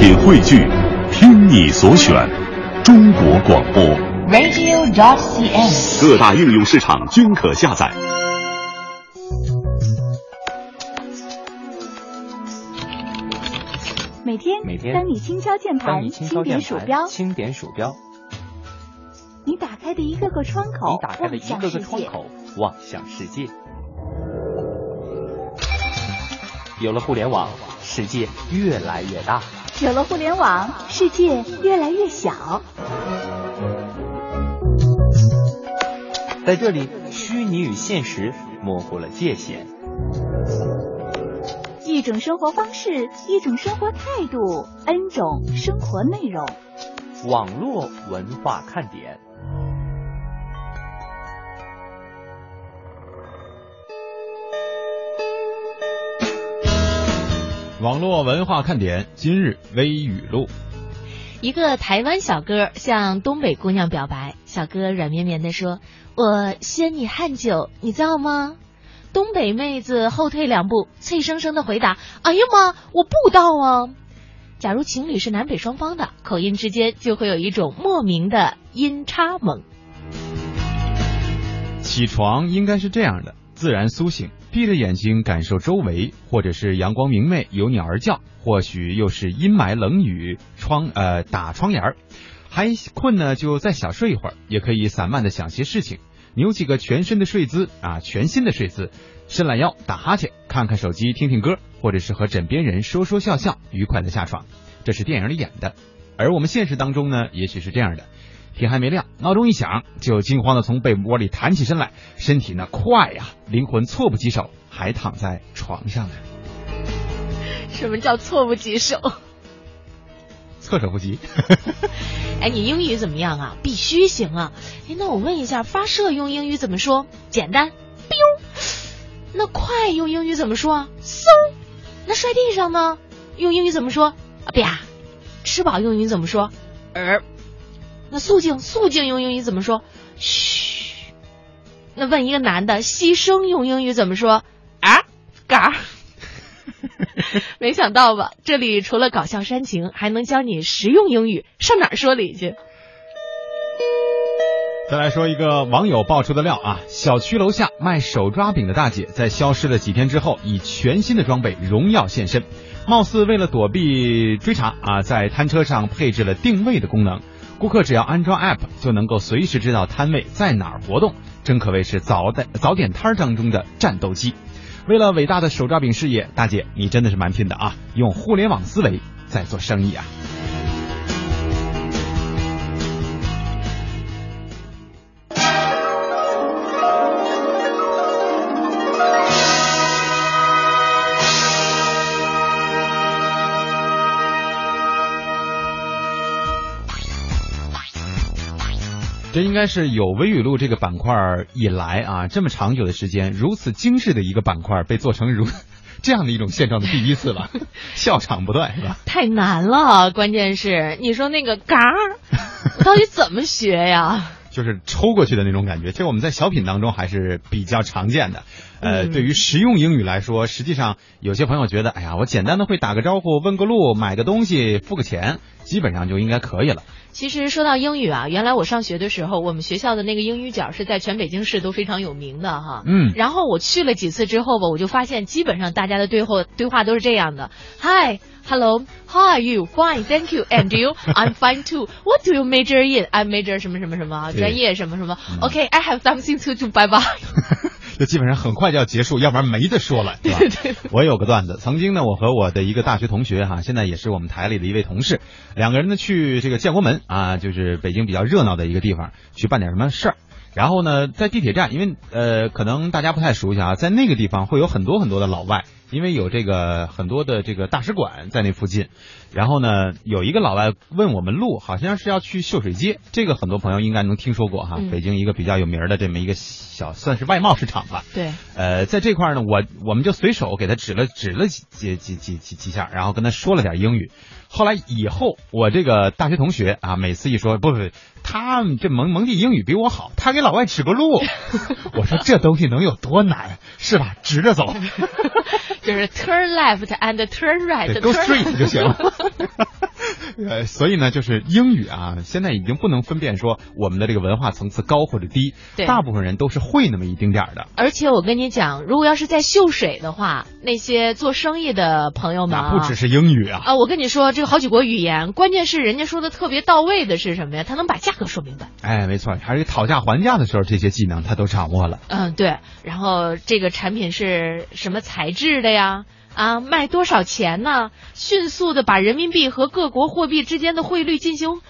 品汇聚，听你所选，中国广播。radio.dot.cn，。各大应用市场均可下载。每天，每天当你轻敲键盘，轻点，鼠标，轻点鼠标，你打开的一个个窗口，你打开的一个个。窗口，望向世界。有了互联网，世界越来越大。有了互联网，世界越来越小。在这里，虚拟与现实模糊了界限。一种生活方式，一种生活态度，N 种生活内容。网络文化看点。网络文化看点今日微语录。一个台湾小哥向东北姑娘表白，小哥软绵绵的说：“我先你汗酒，你造吗？”东北妹子后退两步，脆生生的回答：“哎呀妈，我不到啊！”假如情侣是南北双方的，口音之间就会有一种莫名的音差萌。起床应该是这样的：自然苏醒，闭着眼睛感受周围，或者是阳光明媚，有鸟儿叫，或许又是阴霾冷雨，窗呃打窗沿儿。还困呢，就再小睡一会儿，也可以散漫的想些事情，扭几个全身的睡姿啊，全新的睡姿，伸懒腰，打哈欠，看看手机，听听歌，或者是和枕边人说说笑笑，愉快的下床。这是电影里演的，而我们现实当中呢，也许是这样的。天还没亮，闹钟一响，就惊慌的从被窝里弹起身来，身体呢快呀，灵魂措不及手，还躺在床上呢，什么叫措不及手？措手不及。哎，你英语怎么样啊？必须行啊！哎，那我问一下，发射用英语怎么说？简单，biu。那快用英语怎么说啊？嗖。那摔地上呢？用英语怎么说？啊啪。吃饱用英语怎么说？儿。那肃静，肃静用英语怎么说？嘘。那问一个男的，牺牲用英语怎么说？啊，嘎。没想到吧？这里除了搞笑煽情，还能教你实用英语，上哪儿说理去？再来说一个网友爆出的料啊，小区楼下卖手抓饼的大姐在消失了几天之后，以全新的装备荣耀现身，貌似为了躲避追查啊，在摊车上配置了定位的功能，顾客只要安装 app 就能够随时知道摊位在哪儿活动，真可谓是早点早点摊儿当中的战斗机。为了伟大的手抓饼事业，大姐你真的是蛮拼的啊，用互联网思维在做生意啊。这应该是有微语录这个板块以来啊，这么长久的时间，如此精致的一个板块被做成如这样的一种现状的第一次了，笑场不断是吧？太难了，关键是你说那个嘎，到底怎么学呀？就是抽过去的那种感觉，这我们在小品当中还是比较常见的。呃，嗯对于实用英语来说，实际上有些朋友觉得，哎呀，我简单的会打个招呼、问个路、买个东西、付个钱，基本上就应该可以了。其实说到英语啊，原来我上学的时候，我们学校的那个英语角是在全北京市都非常有名的哈。嗯然后我去了几次之后吧，我就发现基本上大家的对话对话都是这样的：Hi。Hello, how are you? Fine, thank you. And you? I'm fine too. What do you major in? I major 什么什么什么专业什么什么。OK, I have something to do. Bye bye. 就基本上很快就要结束，要不然没得说了，对吧？我有个段子，曾经呢，我和我的一个大学同学哈，现在也是我们台里的一位同事，两个人呢去这个建国门啊，就是北京比较热闹的一个地方，去办点什么事儿。然后呢，在地铁站，因为呃，可能大家不太熟悉啊，在那个地方会有很多很多的老外，因为有这个很多的这个大使馆在那附近。然后呢，有一个老外问我们路，好像是要去秀水街，这个很多朋友应该能听说过哈，嗯北京一个比较有名的这么一个小算是外贸市场吧。对，呃，在这块呢，我我们就随手给他指了指了几几几几几几下，然后跟他说了点英语。后来以后，我这个大学同学啊，每次一说不不，不他这蒙蒙地英语比我好，他给老外指个路。我说这东西能有多难，是吧？直着走，就是 turn left and turn right. 对，go straight 就行了。呃，所以呢，就是英语啊，现在已经不能分辨说我们的这个文化层次高或者低，对大部分人都是会那么一丁点儿的，而且我跟你讲，如果要是在秀水的话，那些做生意的朋友们啊，不只是英语啊。啊，我跟你说，这个好几国语言，关键是人家说的特别到位的是什么呀？他能把价格说明白。哎，没错，还是讨价还价的时候，这些技能他都掌握了。嗯，对。然后这个产品是什么材质的呀？啊，卖多少钱呢？迅速的把人民币和各国货币之间的汇率进行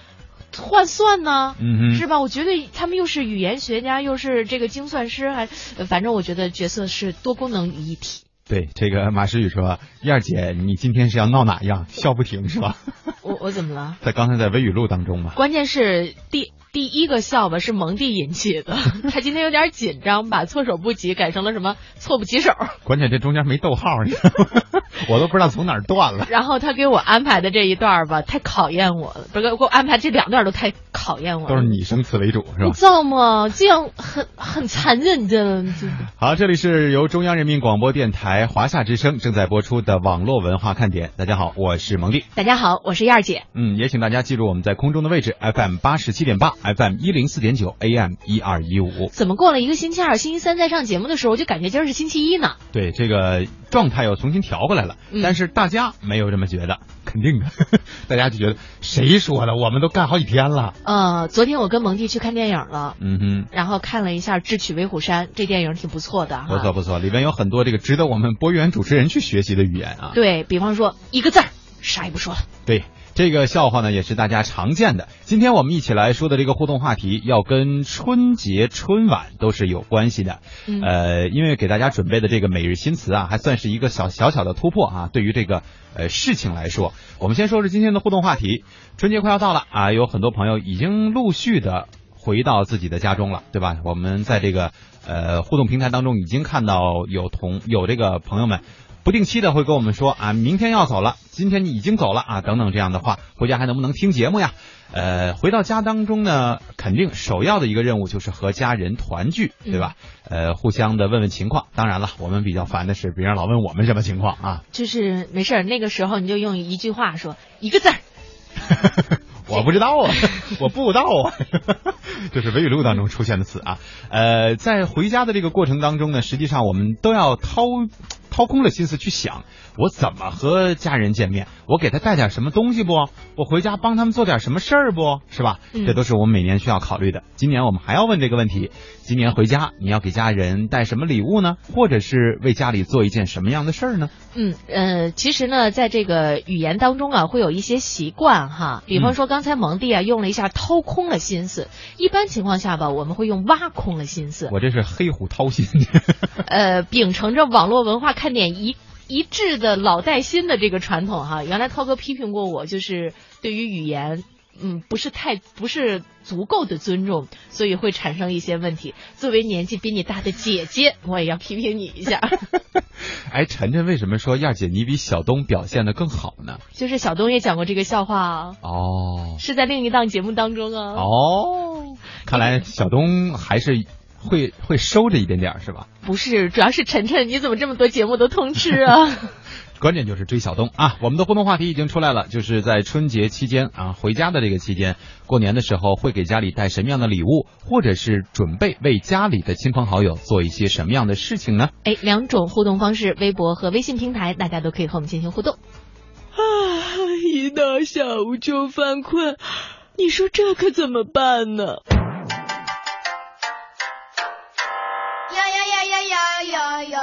换算呢？嗯哼，是吧？我觉得他们又是语言学家，又是这个精算师，还呃反正我觉得角色是多功能于一体。对，这个马诗雨说：“燕儿姐，你今天是要闹哪样？笑不停是吧我我怎么了？？” 在刚才在微语录当中嘛。关键是第第一个笑吧是蒙蒂引起的，他今天有点紧张，把措手不及改成了什么措不及手。关键这中间没逗号，你知道吗？我都不知道从哪儿断了。然后他给我安排的这一段吧，太考验我了，不是给我安排这两段都太考验我了。都是你生词为主是吧你？知道吗？这样很很残忍的。这 好，这里是由中央人民广播电台华夏之声正在播出的网络文化看点。大家好，我是蒙蒂。大家好，我是燕儿姐。嗯，也请大家记住我们在空中的位置：FM 八十七点八，FM 一零四点九，AM 一二一五。怎么过了一个星期二，星期三再上节目的时候，我就感觉今儿是星期一呢？对，这个状态又重新调过来了，嗯但是大家没有这么觉得，肯定的，大家就觉得谁说的？我们都干好几天了。呃，昨天我跟蒙蒂去看电影了。嗯哼。然后看了一下《智取威虎山》，这电影挺不错的。不错不错，里边有很多这个值得我们播音员主持人去学习的语言啊。对比方说一个字儿，啥也不说了。对，这个笑话呢也是大家常见的。今天我们一起来说的这个互动话题，要跟春节春晚都是有关系的。嗯呃，因为给大家准备的这个每日新词啊，还算是一个小小小的突破啊。对于这个呃事情来说，我们先说说今天的互动话题。春节快要到了啊，有很多朋友已经陆续的回到自己的家中了，对吧？我们在这个呃互动平台当中已经看到有同有这个朋友们。不定期的会跟我们说啊，明天要走了，今天你已经走了啊，等等这样的话，回家还能不能听节目呀？呃，回到家当中呢，肯定首要的一个任务就是和家人团聚，对吧？呃，互相的问问情况。当然了，我们比较烦的是别人老问我们什么情况啊。就是没事儿，那个时候你就用一句话说一个字儿。我不知道啊，我不知道啊，这是微语录当中出现的词啊。呃，在回家的这个过程当中呢，实际上我们都要掏掏空了心思去想，我怎么和家人见面，我给他带点什么东西不？我回家帮他们做点什么事儿不？是吧？嗯这都是我们每年需要考虑的。今年我们还要问这个问题：今年回家你要给家人带什么礼物呢？或者是为家里做一件什么样的事儿呢？嗯呃，其实呢，在这个语言当中啊，会有一些习惯哈，比方说刚才蒙蒂啊用了一下掏空了心思，一般情况下吧，我们会用挖空了心思。我这是黑虎掏心。呃，秉承着网络文化看点一一致的老带新的这个传统哈。原来涛哥批评过我，就是对于语言。嗯，不是太不是足够的尊重，所以会产生一些问题。作为年纪比你大的姐姐，我也要批评你一下。哎，晨晨为什么说燕姐你比小东表现的更好呢？就是小东也讲过这个笑话啊，哦是在另一档节目当中啊。哦，看来小东还是会会收着一点点是吧？不是，主要是晨晨，你怎么这么多节目都通吃啊？关键就是追小东啊！我们的互动话题已经出来了，就是在春节期间啊，回家的这个期间，过年的时候会给家里带什么样的礼物，或者是准备为家里的亲朋好友做一些什么样的事情呢？哎，两种互动方式，微博和微信平台，大家都可以和我们进行互动。啊，一到下午就犯困，你说这可怎么办呢？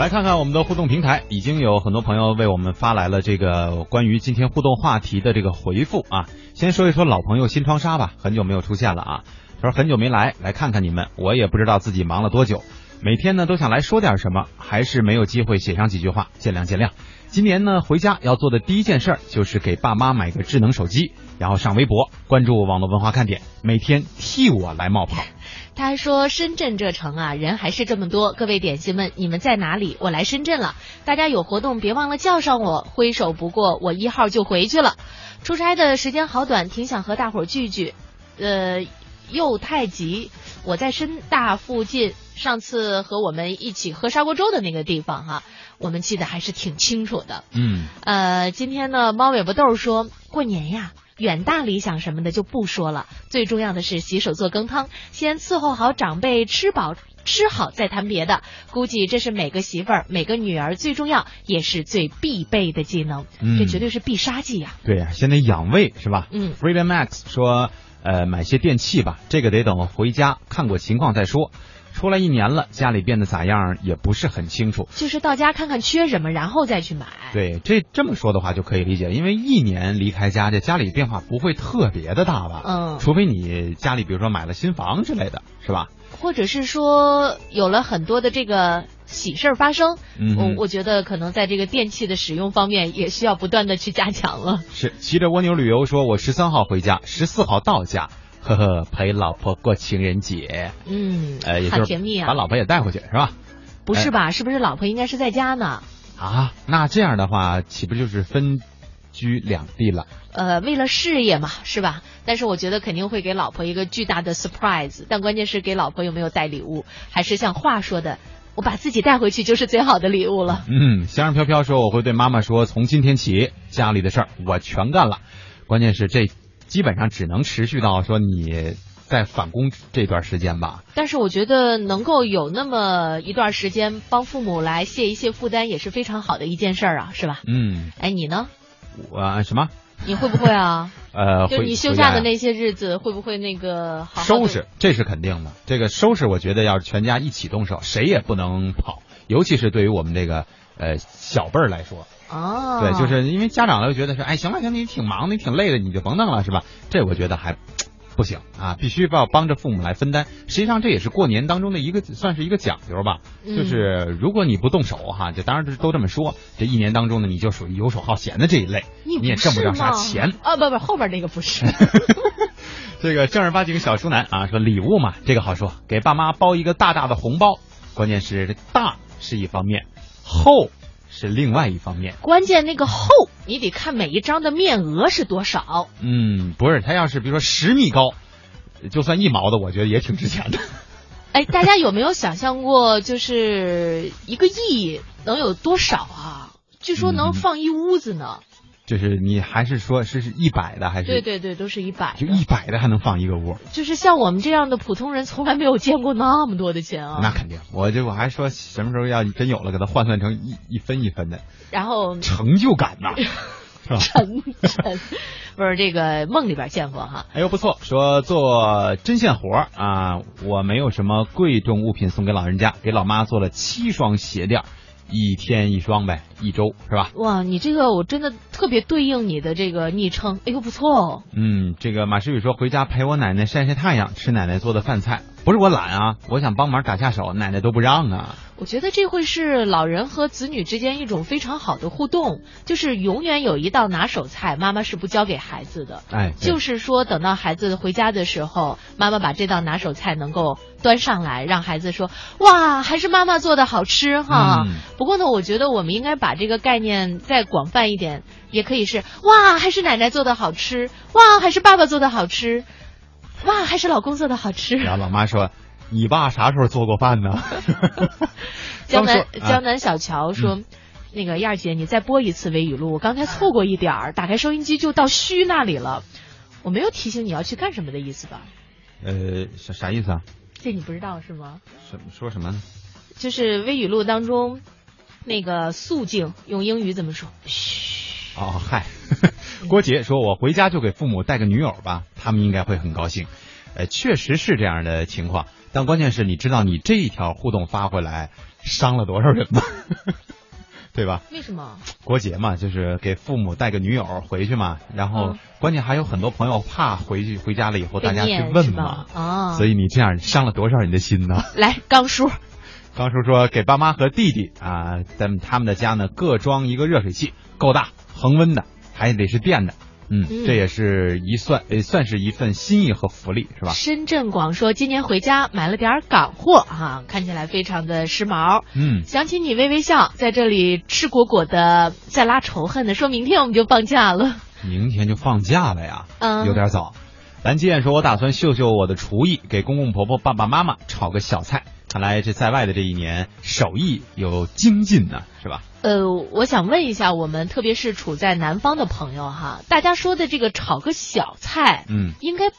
来看看我们的互动平台，已经有很多朋友为我们发来了这个关于今天互动话题的这个回复啊。先说一说老朋友新窗纱吧，很久没有出现了啊。他说很久没来，来看看你们，我也不知道自己忙了多久，每天呢都想来说点什么，还是没有机会写上几句话，见谅见谅。今年呢回家要做的第一件事儿就是给爸妈买个智能手机，然后上微博关注网络文化看点，每天替我来冒泡。他还说深圳这城啊，人还是这么多。各位点心们，你们在哪里？我来深圳了，大家有活动别忘了叫上我，挥手不过，我一号就回去了。出差的时间好短，挺想和大伙儿聚聚。呃，又太急，我在深大附近，上次和我们一起喝砂锅粥的那个地方哈，我们记得还是挺清楚的。嗯，呃，今天呢，猫尾巴豆说过年呀。远大理想什么的就不说了，最重要的是洗手做羹汤，先伺候好长辈吃饱吃好再谈别的。估计这是每个媳妇儿、每个女儿最重要也是最必备的技能，嗯这绝对是必杀技呀、对呀、先得养胃是吧？嗯 Freedom Max 说，呃，买些电器吧，这个得等回家看过情况再说。出来一年了，家里变得咋样也不是很清楚。就是到家看看缺什么，然后再去买。对，这这么说的话就可以理解，因为一年离开家，这家里变化不会特别的大吧？嗯除非你家里比如说买了新房之类的，是吧？或者是说有了很多的这个喜事儿发生，嗯我我觉得可能在这个电器的使用方面也需要不断的去加强了。是骑着蜗牛旅游说，我十三号回家，十四号到家，呵呵，陪老婆过情人节，嗯，呃，也就是好甜蜜啊！把老婆也带回去是吧？不是吧？是不是老婆应该是在家呢？啊，那这样的话，岂不就是分居两地了？呃，为了事业嘛，是吧？但是我觉得肯定会给老婆一个巨大的 surprise，但关键是给老婆有没有带礼物，还是像话说的，我把自己带回去就是最好的礼物了。嗯，香香飘飘说，我会对妈妈说，从今天起，家里的事儿我全干了。关键是这基本上只能持续到说你在返工这段时间吧。但是我觉得能够有那么一段时间帮父母来卸一卸负担，也是非常好的一件事儿啊，是吧？嗯，哎，你呢？我、什么？你会不会啊？呃，就你休假的那些日子，会不会那个好好收拾，这是肯定的。这个收拾，我觉得要是全家一起动手，谁也不能跑，尤其是对于我们这个呃小辈儿来说。哦，对，就是因为家长都觉得说，哎，行了行了，你挺忙的，你挺累的，你就甭弄了，是吧？这我觉得还不行啊，必须要帮着父母来分担。实际上这也是过年当中的一个算是一个讲究吧，嗯就是如果你不动手哈，就当然都这么说，这一年当中呢，你就属于游手好闲的这一类，你你也挣不着啥钱。啊！不不，后边那个不是。这个正儿八经小叔男啊，说礼物嘛，这个好说，给爸妈包一个大大的红包，关键是这大是一方面，厚是另外一方面。关键那个厚，你得看每一张的面额是多少。嗯，不是，他要是比如说十米高，就算一毛的，我觉得也挺值钱的。哎，大家有没有想象过，就是一个亿能有多少啊？据说能嗯放一屋子呢。就是你还是说是是一百的还是？对对对，都是一百就一百的还能放一个屋，就是像我们这样的普通人，从来没有见过那么多的钱啊。那肯定。我就我还说什么时候要真有了，给它换算成一一分一分的然后成就感呐，是吧？沉沉，不是这个梦里边见过哈。哎呦不错，说做针线活啊，我没有什么贵重物品送给老人家，给老妈做了七双鞋垫，一天一双呗，一周是吧？哇，你这个我真的特别对应你的这个昵称，哎呦不错哦。嗯，这个马诗雨说回家陪我奶奶晒晒太阳，吃奶奶做的饭菜。不是我懒啊，我想帮忙打下手，奶奶都不让啊。我觉得这会是老人和子女之间一种非常好的互动，就是永远有一道拿手菜，妈妈是不教给孩子的。哎，就是说，等到孩子回家的时候，妈妈把这道拿手菜能够端上来，让孩子说：“哇，还是妈妈做的好吃哈。嗯不过呢，我觉得我们应该把这个概念再广泛一点，也可以是：哇，还是奶奶做的好吃，哇，还是爸爸做的好吃，哇，还是老公做的好吃。然后老妈说：“你爸啥时候做过饭呢？” 江南江南小乔说。那个燕儿姐，你再播一次微语录，我刚才错过一点儿，打开收音机就到虚那里了，我没有提醒你要去干什么的意思吧？呃，啥啥意思啊？这你不知道是吗？什说什么呢？就是微语录当中，那个肃静用英语怎么说？嘘，哦，嗨，郭杰说：“我回家就给父母带个女友吧，他们应该会很高兴。”呃，确实是这样的情况，但关键是你知道，你这一条互动发回来，伤了多少人吗？对吧？为什么？郭杰嘛，就是给父母带个女友回去嘛，然后嗯关键还有很多朋友怕回去回家了以后大家去问嘛吧，啊所以你这样伤了多少人的心呢？来，刚叔，刚叔说给爸妈和弟弟啊，在他们的家呢各装一个热水器，够大，恒温的，还得是电的。嗯，嗯这也是一算，也算是一份心意和福利，是吧？深圳广说今年回家买了点港货哈、看起来非常的时髦。嗯，想起你微微笑，在这里赤果果的在拉仇恨呢，说明天我们就放假了。明天就放假了呀，嗯有点早。蓝鸡燕说：“我打算秀秀我的厨艺，给公公婆婆、爸爸妈妈炒个小菜。看来这在外的这一年手艺有精进呢，是吧？呃，我想问一下，我们特别是处在南方的朋友哈，大家说的这个炒个小菜，嗯，应该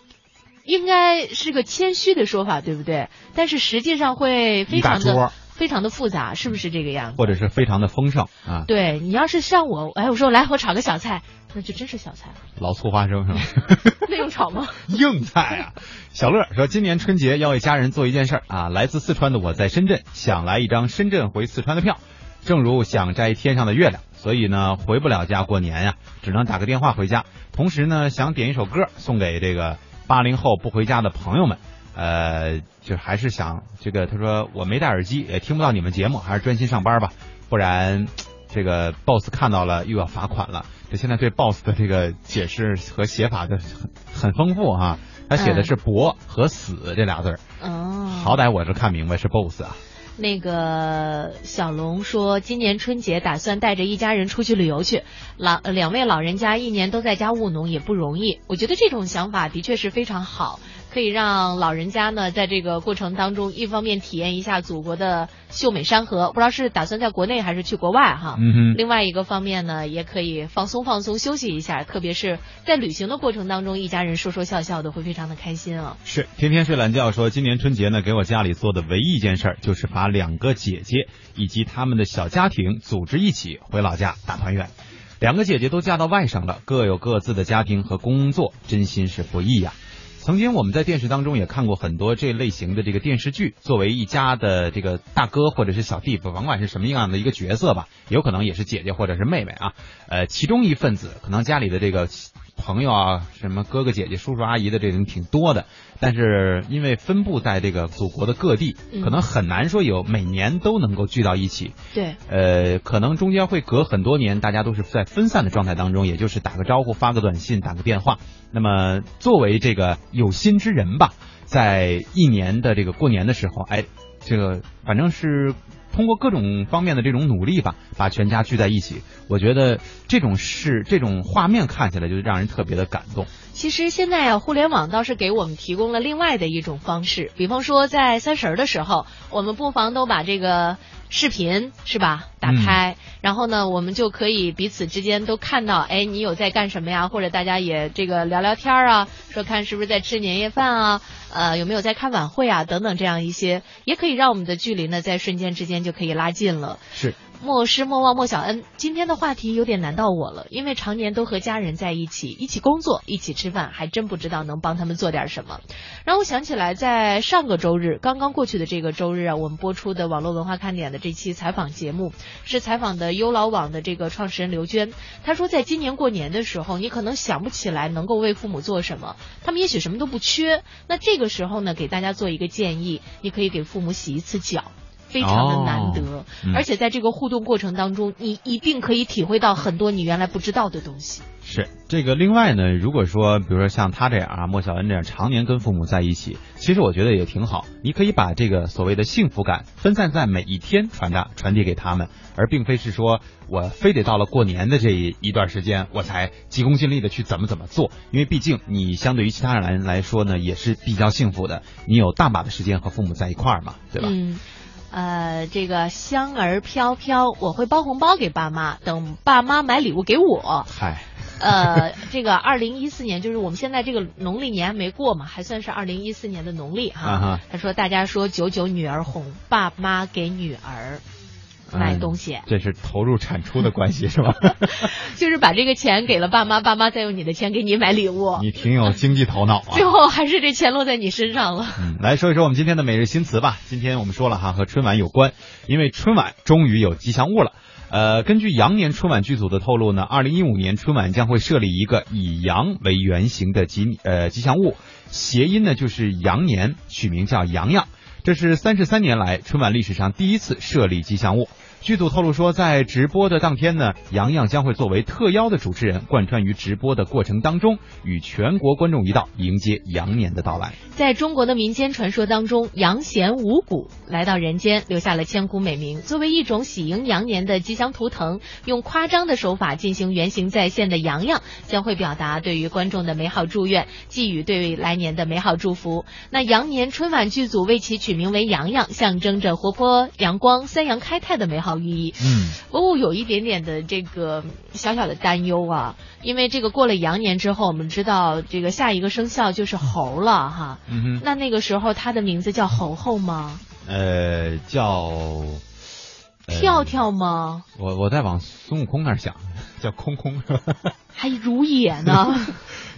应该是个谦虚的说法，对不对？但是实际上会非常的非常的复杂，是不是这个样子？或者是非常的丰盛啊，对你要是像我，哎，我说来我炒个小菜，那就真是小菜了，老醋花生是吗？那用炒吗？硬菜啊！小乐说，今年春节要为家人做一件事儿啊。来自四川的我在深圳，想来一张深圳回四川的票，正如想摘天上的月亮，所以呢回不了家过年呀、只能打个电话回家。同时呢，想点一首歌送给这个八零后不回家的朋友们。呃，就还是想这个，他说我没戴耳机，也听不到你们节目，还是专心上班吧，不然这个 boss 看到了又要罚款了。这现在对 boss 的这个解释和写法的很很丰富哈、他写的是“博”和“死”这俩字儿，哦，好歹我是看明白是 boss 啊。那个小龙说，今年春节打算带着一家人出去旅游去。老呃两位老人家一年都在家务农也不容易，我觉得这种想法的确是非常好，可以让老人家呢在这个过程当中，一方面体验一下祖国的秀美山河，不知道是打算在国内还是去国外哈。嗯哼，另外一个方面呢，也可以放松放松，休息一下，特别是在旅行的过程当中，一家人说说笑笑的，会非常的开心啊。是天天睡懒觉说，今年春节呢，给我家里做的唯一一件事儿，就是把两个姐姐以及他们的小家庭组织一起回老家大团圆。两个姐姐都嫁到外省了，各有各自的家庭和工作，真心是不易呀、曾经我们在电视当中也看过很多这类型的这个电视剧，作为一家的这个大哥或者是小弟，甭管是什么样的一个角色吧，有可能也是姐姐或者是妹妹啊，呃，其中一份子可能家里的这个朋友啊，什么哥哥姐姐、叔叔阿姨的这种挺多的，但是因为分布在这个祖国的各地，嗯可能很难说有每年都能够聚到一起。对，呃，可能中间会隔很多年，大家都是在分散的状态当中，也就是打个招呼、发个短信、打个电话。那么作为这个有心之人吧，在一年的这个过年的时候，哎，这个反正是通过各种方面的这种努力吧，把全家聚在一起。我觉得这种事、这种画面看起来就让人特别的感动。其实现在啊，互联网倒是给我们提供了另外的一种方式，比方说在三十儿的时候，我们不妨都把这个视频是吧打开，然后呢，我们就可以彼此之间都看到，哎，你有在干什么呀？或者大家也这个聊聊天儿啊，说看是不是在吃年夜饭啊，呃，有没有在看晚会啊，等等这样一些，也可以让我们的距离呢在瞬间之间就可以拉近了。是。莫失莫忘莫小恩，今天的话题有点难到我了，因为常年都和家人在一起，一起工作，一起吃饭，还真不知道能帮他们做点什么。让我想起来，在上个周日，刚刚过去的这个周日啊，我们播出的网络文化看点的这期采访节目，是采访的优老网的这个创始人刘娟。她说，在今年过年的时候，你可能想不起来能够为父母做什么，他们也许什么都不缺。那这个时候呢，给大家做一个建议，你可以给父母洗一次脚。非常的难得，哦嗯而且在这个互动过程当中，你一定可以体会到很多你原来不知道的东西。是这个，另外呢，如果说比如说像他这样啊，莫小恩这样常年跟父母在一起，其实我觉得也挺好。你可以把这个所谓的幸福感分散在每一天传达传递给他们，而并非是说我非得到了过年的这一段时间我才急功近利的去怎么怎么做，因为毕竟你相对于其他人来说呢，也是比较幸福的，你有大把的时间和父母在一块儿嘛，对吧？嗯。呃，这个香儿飘飘，我会包红包给爸妈，等爸妈买礼物给我。嗨，呃，这个二零一四年就是我们现在这个农历年还没过嘛，还算是二零一四年的农历哈。啊哈他说大家说九九女儿红，爸妈给女儿。买东西，这是投入产出的关系是吧？就是把这个钱给了爸妈，爸妈再用你的钱给你买礼物。你挺有经济头脑啊！最后还是这钱落在你身上了。嗯，来说一说我们今天的每日新词吧。今天我们说了哈，和春晚有关，因为春晚终于有吉祥物了。呃，根据羊年春晚剧组的透露呢，二零一五年春晚将会设立一个以羊为原型的吉呃吉祥物，谐音呢就是羊年，取名叫洋洋。这是三十三年来春晚历史上第一次设立吉祥物。剧组透露说，在直播的当天呢，杨洋将会作为特邀的主持人，贯穿于直播的过程当中，与全国观众一道迎接羊年的到来。在中国的民间传说当中，羊贤五谷来到人间，留下了千古美名。作为一种喜迎羊年的吉祥图腾，用夸张的手法进行原形再现的洋洋，将会表达对于观众的美好祝愿，寄予对来年的美好祝福。那羊年春晚剧组为其取名为洋洋，象征着活泼阳光、三阳开泰的美好寓意。嗯，不过有一点点的这个小小的担忧啊，因为这个过了羊年之后，我们知道这个下一个生肖就是猴了哈。嗯哼，那那个时候他的名字叫猴猴吗？呃，叫、呃跳跳吗？我我在往孙悟空那儿想，叫空空是吧？还如也呢？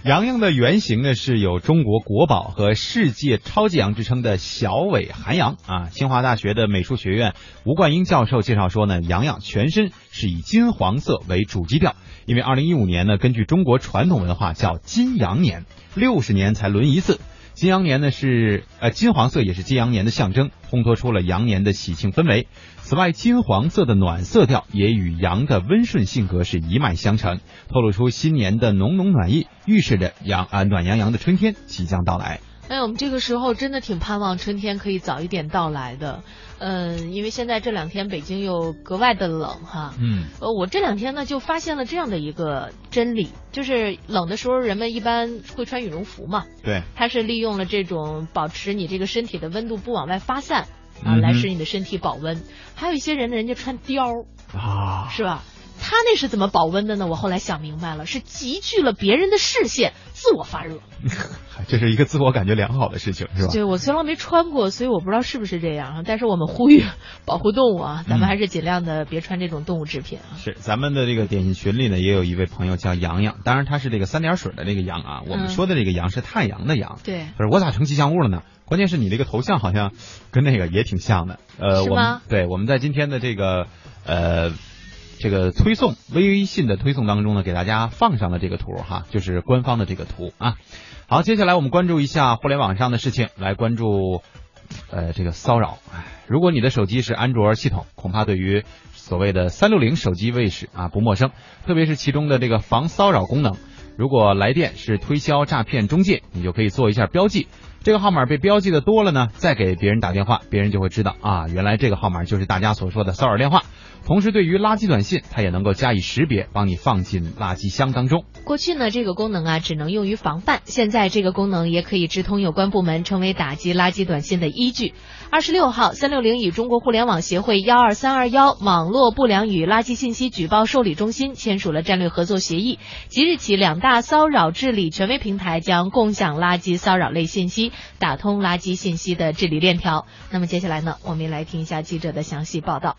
洋洋的原型呢是有中国国宝和世界超级羊之称的小尾寒羊啊。清华大学的美术学院吴冠英教授介绍说呢，洋洋全身是以金黄色为主基调，因为二零一五年呢，根据中国传统文化叫金羊年，六十年才轮一次。金羊年呢是呃金黄色也是金羊年的象征，烘托出了羊年的喜庆氛围。此外，金黄色的暖色调也与羊的温顺性格是一脉相承，透露出新年的浓浓暖意，预示着羊啊暖洋洋的春天即将到来。哎，我们这个时候真的挺盼望春天可以早一点到来的。嗯，因为现在这两天北京又格外的冷哈。嗯呃，我这两天呢就发现了这样的一个真理，就是冷的时候人们一般会穿羽绒服嘛，对，它是利用了这种保持你这个身体的温度不往外发散啊，来使你的身体保温。还有一些人呢，人家穿貂儿啊，是吧？他那是怎么保温的呢？我后来想明白了，是集聚了别人的视线，自我发热。这是一个自我感觉良好的事情，是吧？对，我虽然没穿过，所以我不知道是不是这样啊。但是我们呼吁保护动物啊，咱们嗯还是尽量的别穿这种动物制品啊。是咱们的这个点心群里呢，也有一位朋友叫洋洋，当然他是这个三点水的这个洋啊，我们嗯说的这个洋是太阳的阳。对，不是我咋成吉祥物了呢？关键是你这个头像好像跟那个也挺像的。呃，我们是吗对我们在今天的这个呃这个推送微信的推送当中呢，给大家放上了这个图哈，就是官方的这个图啊。好，接下来我们关注一下互联网上的事情，来关注呃这个骚扰。如果你的手机是安卓系统，恐怕对于所谓的三六零手机卫士啊不陌生，特别是其中的这个防骚扰功能。如果来电是推销诈骗中介，你就可以做一下标记。这个号码被标记的多了呢，再给别人打电话，别人就会知道啊，原来这个号码就是大家所说的骚扰电话。同时，对于垃圾短信，它也能够加以识别，帮你放进垃圾箱当中。过去呢，这个功能啊只能用于防范，现在这个功能也可以直通有关部门，成为打击垃圾短信的依据。二十六号，三六零与中国互联网协会幺二三二幺网络不良与垃圾信息举报受理中心签署了战略合作协议。即日起，两大骚扰治理权威平台将共享垃圾骚扰类信息，打通垃圾信息的治理链条。那么接下来呢，我们来听一下记者的详细报道。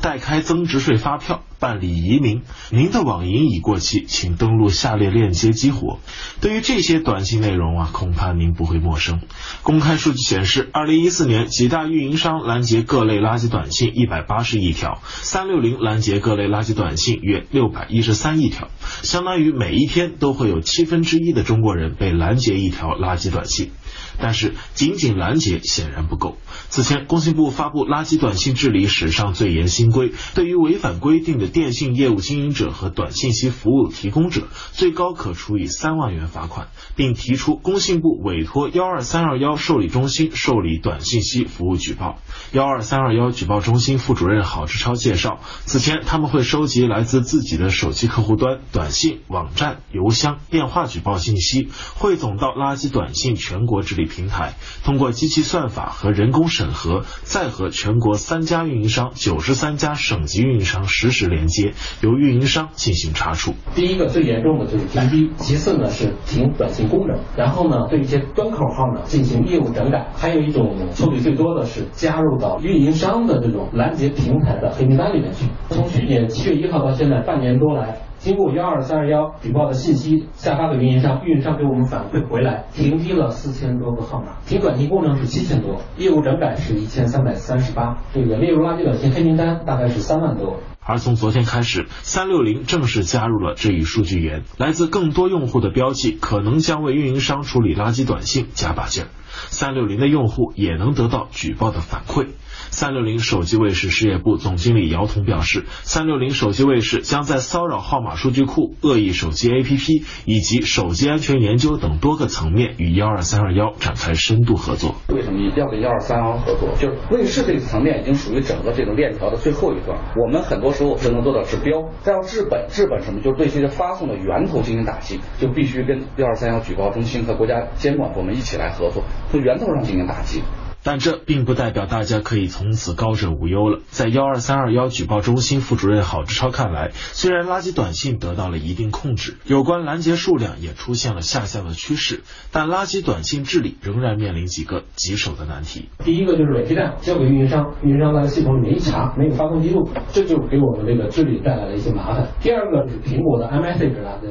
代开增值税发票、办理移民，您的网银已过期，请登录下列链接激活。对于这些短信内容啊，恐怕您不会陌生。公开数据显示，二零一四年几大运营商拦截各类垃圾短信一百八十亿条，三六零拦截各类垃圾短信约六百一十三亿条，相当于每一天都会有七分之一的中国人被拦截一条垃圾短信。但是仅仅拦截显然不够。此前，工信部发布垃圾短信治理史上最严新规，对于违反规定的电信业务经营者和短信息服务提供者，最高可处以三万元罚款，并提出工信部委托幺二三二幺受理中心受理短信息服务举报。幺二三二幺举报中心副主任郝志超介绍，此前他们会收集来自自己的手机客户端、短信、网站、邮箱、电话举报信息，汇总到垃圾短信全国治理平台，通过机器算法和人工审核，再和全国三家运营商、九十三家省级运营商实时。连接，由运营商进行查处。第一个最严重的就是停机，其次呢是停短信功能，然后呢对一些端口号呢进行业务整改，还有一种处理最多的是加入到运营商的这种拦截平台的黑名单里面去。从去年七月一号到现在半年多来。经过幺二三二幺举报的信息下发给运营商，运营商给我们反馈回来，停机了四千多个号码，停短信功能是七千多，业务整改是一千三百三十八，这个列入垃圾短信黑名单大概是三万多。而从昨天开始，三六零正式加入了这一数据源，来自更多用户的标记，可能将为运营商处理垃圾短信加把劲儿。三六零的用户也能得到举报的反馈。三六零手机卫士事业部总经理姚彤表示，三六零手机卫士将在骚扰号码数据库、恶意手机 APP 以及手机安全研究等多个层面与幺二三二幺展开深度合作。为什么一定要跟幺二三二幺合作？就是卫士这个层面已经属于整个这个链条的最后一段，我们很多时候只能做到治标，再要治本。治本什么？就是对这些发送的源头进行打击，就必须跟幺二三幺举报中心和国家监管部门一起来合作，从源头上进行打击。但这并不代表大家可以从此高枕无忧了。在幺二三二幺举报中心副主任郝志超看来，虽然垃圾短信得到了一定控制，有关拦截数量也出现了下降的趋势，但垃圾短信治理仍然面临几个棘手的难题。第一个就是伪基站交给运营商，运营商在系统里面一查没有发送记录，这就给我们这个治理带来了一些麻烦。第二个是苹果的 iMessage 垃圾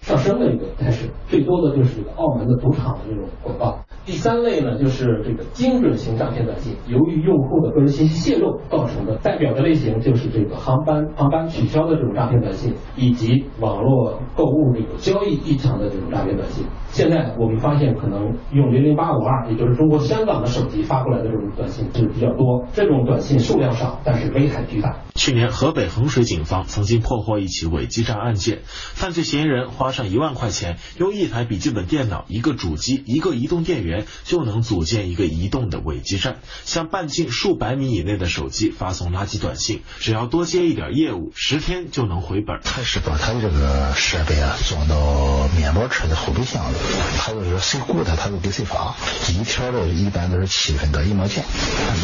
上升的一个态势，最多的就是这个澳门的赌场的这种广告。第三类呢，就是这个精准型诈骗短信，由于用户的个人信息泄露造成的，代表的类型就是这个航班航班取消的这种诈骗短信，以及网络购物这个交易异常的这种诈骗短信。现在我们发现，可能用零零八五二，也就是中国香港的手机发过来的这种短信是比较多，这种短信数量少，但是危害巨大。去年，河北衡水警方曾经破获一起伪基站案件，犯罪嫌疑人花上一万块钱，用一台笔记本电脑、一个主机、一个移动电源。就能组建一个移动的伪基站，向半径数百米以内的手机发送垃圾短信。只要多接一点业务，十天就能回本。他是把他的这个设备啊装到面包车的后备箱里，他就是谁雇他，他就给谁发。一条的一般都是七分到一毛钱，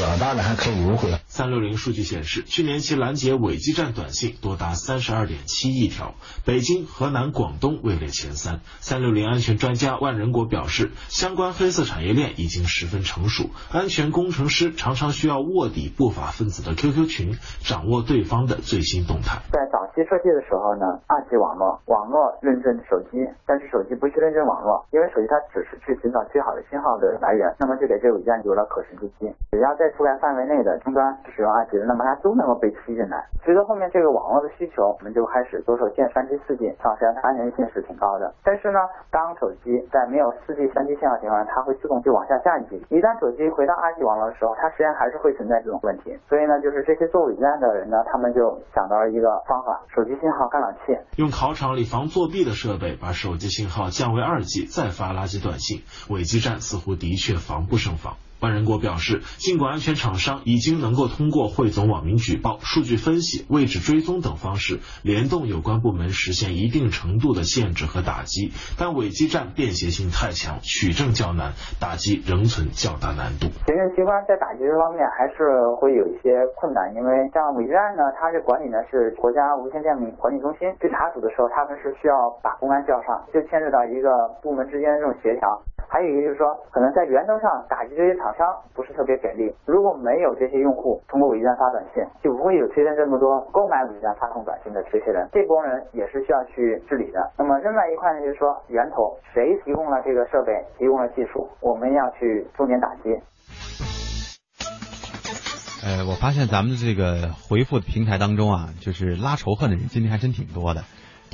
要大的还可以优惠。三六零数据显示，去年其拦截伪基站短信多达三十二点七亿条，北京、河南、广东位列前三。三六零安全专家万仁国表示，相关黑色产业链已经十分成熟，安全工程师常常需要卧底不法分子的 QQ 群，掌握对方的最新动态。在早期设计的时候呢，二级网络，网络认证手机，但是手机不去认证网络，因为手机它只是去寻找最好的信号的来源，那么就给这个伪站有了可乘之机。只要在覆盖范围内的终端使用二级的，那么它都能够被吸进来。随着后面这个网络的需求，我们就开始着手建三 G、四 G，它安全性是挺高的。但是呢，当手机在没有四 G、三 G 信号情况下，它会自动。就往下下一级。一旦手机回到二级网络的时候，它实际上还是会存在这种问题。所以呢，就是这些做伪基站的人呢，他们就想到了一个方法：手机信号干扰器，用考场里防作弊的设备把手机信号降为二级再发垃圾短信。伪基站似乎的确防不胜防。万仁国表示，尽管安全厂商已经能够通过汇总网民举报、数据分析、位置追踪等方式，联动有关部门实现一定程度的限制和打击，但伪基站便携性太强，取证较难，打击仍存较大难度。行政机关在打击这方面还是会有一些困难，因为像伪基站呢，它这管理呢是国家无线电管理中心去查处的时候，他们是需要把公安叫上，就牵扯到一个部门之间的这种协调。还有一个就是说，可能在源头上打击这些厂。商不是特别给力。如果没有这些用户通过伪基站发短信，就不会有推荐这么多购买伪基站发送短信的这些人。这波人也是需要去治理的。那么另外一块呢，就是说源头谁提供了这个设备，提供了技术，我们要去重点打击。呃，我发现咱们的这个回复平台当中啊，就是拉仇恨的人今天还真挺多的。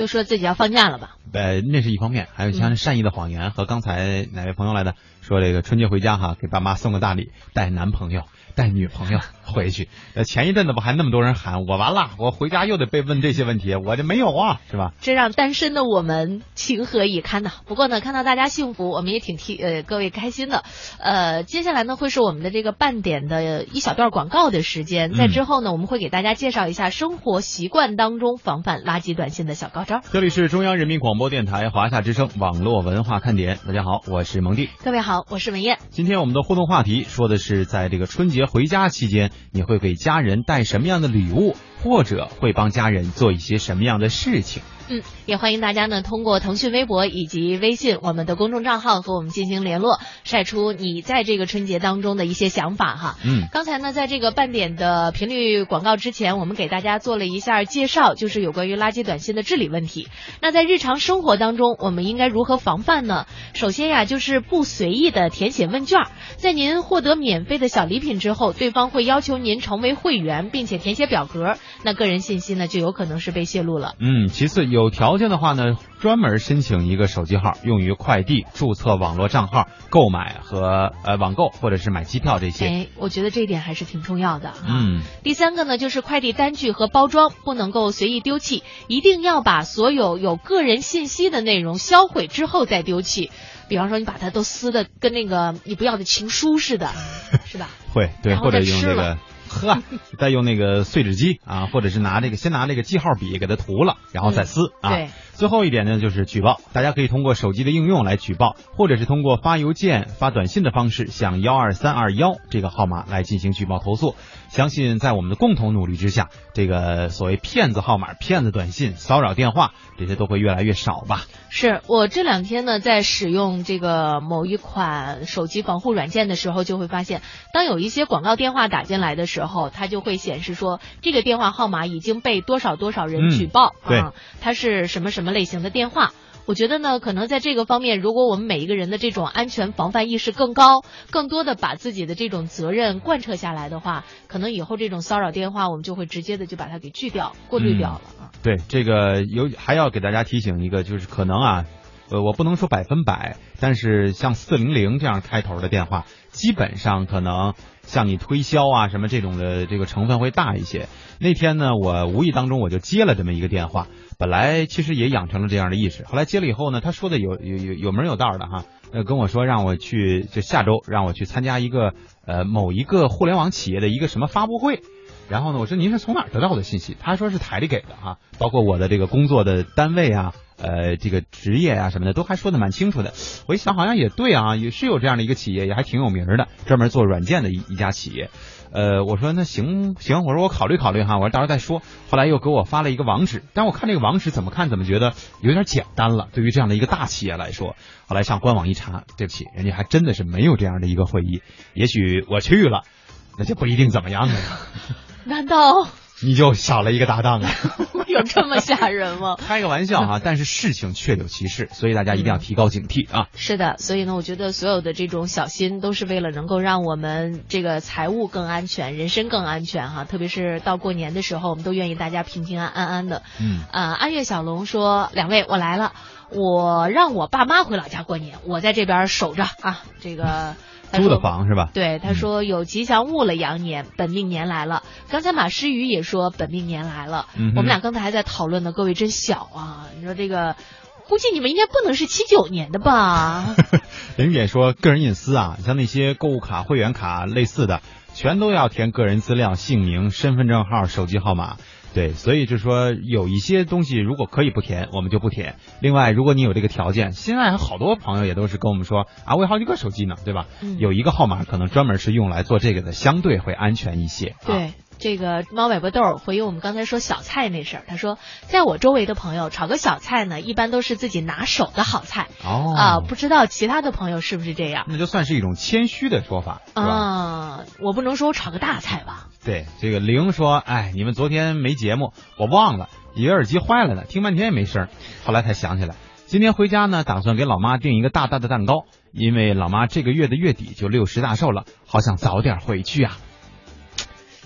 都说自己要放假了吧？呃，那是一方面，还有像善意的谎言和刚才哪位朋友来的说这个春节回家哈，给爸妈送个大礼，带男朋友。带女朋友回去，呃，前一阵子不还那么多人喊我完了，我回家又得被问这些问题，我就没有啊，是吧？这让单身的我们情何以堪呐？不过呢，看到大家幸福，我们也挺替呃各位开心的。呃，接下来呢会是我们的这个半点的一小段广告的时间，在之后呢，我们会给大家介绍一下生活习惯当中防范垃圾短信的小高招。这里是中央人民广播电台华夏之声网络文化看点，大家好，我是蒙蒂。各位好，我是文艳。今天我们的互动话题说的是，在这个春节回家期间。你会给家人带什么样的礼物？或者会帮家人做一些什么样的事情。嗯，也欢迎大家呢通过腾讯微博以及微信我们的公众账号和我们进行联络，晒出你在这个春节当中的一些想法哈。嗯，刚才呢，在这个半点的频率广告之前，我们给大家做了一下介绍，就是有关于垃圾短信的治理问题。那在日常生活当中，我们应该如何防范呢？首先呀，就是不随意的填写问卷，在您获得免费的小礼品之后，对方会要求您成为会员，并且填写表格，那个人信息呢就有可能是被泄露了。嗯，其次有条件的话呢，专门申请一个手机号，用于快递、注册网络账号、购买和呃网购或者是买机票这些。哎，我觉得这一点还是挺重要的。嗯，第三个呢，就是快递单据和包装不能够随意丢弃，一定要把所有有个人信息的内容销毁之后再丢弃。比方说，你把它都撕的跟那个你不要的情书似的，是吧？会对，或者用这个。呵，再用那个碎纸机啊，或者是拿这个先拿这个记号笔给它涂了，然后再撕、啊。嗯对。最后一点呢，就是举报，大家可以通过手机的应用来举报，或者是通过发邮件、发短信的方式向幺二三二幺这个号码来进行举报投诉。相信在我们的共同努力之下，这个所谓骗子号码、骗子短信、骚扰电话这些都会越来越少吧。是我这两天呢，在使用这个某一款手机防护软件的时候，就会发现，当有一些广告电话打进来的时候，它就会显示说这个电话号码已经被多少多少人举报、啊，它是什么什么类型的电话。我觉得呢，可能在这个方面，如果我们每一个人的这种安全防范意识更高，更多的把自己的这种责任贯彻下来的话，可能以后这种骚扰电话，我们就会直接的就把它给拒掉、过滤掉了啊。对，这个有还要给大家提醒一个，就是可能啊，呃，我不能说百分百，但是像四零零这样开头的电话，基本上可能向你推销啊什么这种的这个成分会大一些。那天呢，我无意当中我就接了这么一个电话，本来其实也养成了这样的意识，后来接了以后呢，他说的有有有有门有道的哈，呃，跟我说让我去，就下周让我去参加一个呃某一个互联网企业的一个什么发布会。然后呢，我说您是从哪儿得到的信息？他说是台里给的哈，包括我的这个工作的单位啊，呃，这个职业啊什么的，都还说的蛮清楚的。我一想，好像也对啊，也是有这样的一个企业，也还挺有名的，专门做软件的一一家企业。呃，我说那行行，我说我考虑考虑哈，我说到时候再说。后来又给我发了一个网址，但我看这个网址怎么看怎么觉得有点简单了，对于这样的一个大企业来说。后来上官网一查，对不起，人家还真的是没有这样的一个会议。也许我去了，那就不一定怎么样了。难道你就少了一个搭档啊！有这么吓人吗？开个玩笑哈，但是事情确有其事，所以大家一定要提高警惕啊！是的，所以呢，我觉得所有的这种小心都是为了能够让我们这个财务更安全，人身更安全哈。特别是到过年的时候，我们都愿意大家平平安安安的。嗯，呃，安岳小龙说：“两位，我来了，我让我爸妈回老家过年，我在这边守着啊。这个租的房是吧？对，他说有吉祥物了，羊年本命年来了。刚才马诗雨也说本命年来了，嗯我们俩刚才还在讨论呢。各位真小啊，你说这个，估计你们应该不能是七九年的吧？玲姐说个人隐私啊，像那些购物卡、会员卡类似的，全都要填个人资料、姓名、身份证号、手机号码。对，所以就是说有一些东西如果可以不填，我们就不填。另外，如果你有这个条件，现在好多朋友也都是跟我们说啊，我有好几个手机呢，对吧？嗯有一个号码可能专门是用来做这个的，相对会安全一些。啊、对。这个猫尾巴豆回应我们刚才说小菜那事儿，他说，在我周围的朋友炒个小菜呢，一般都是自己拿手的好菜哦啊、不知道其他的朋友是不是这样那就算是一种谦虚的说法，是吧？啊？我不能说我炒个大菜吧？对，这个玲说，哎，你们昨天没节目，我忘了，以为耳机坏了呢，听半天也没声儿，后来才想起来，今天回家呢，打算给老妈订一个大大的蛋糕，因为老妈这个月的月底就六十大寿了，好想早点回去啊。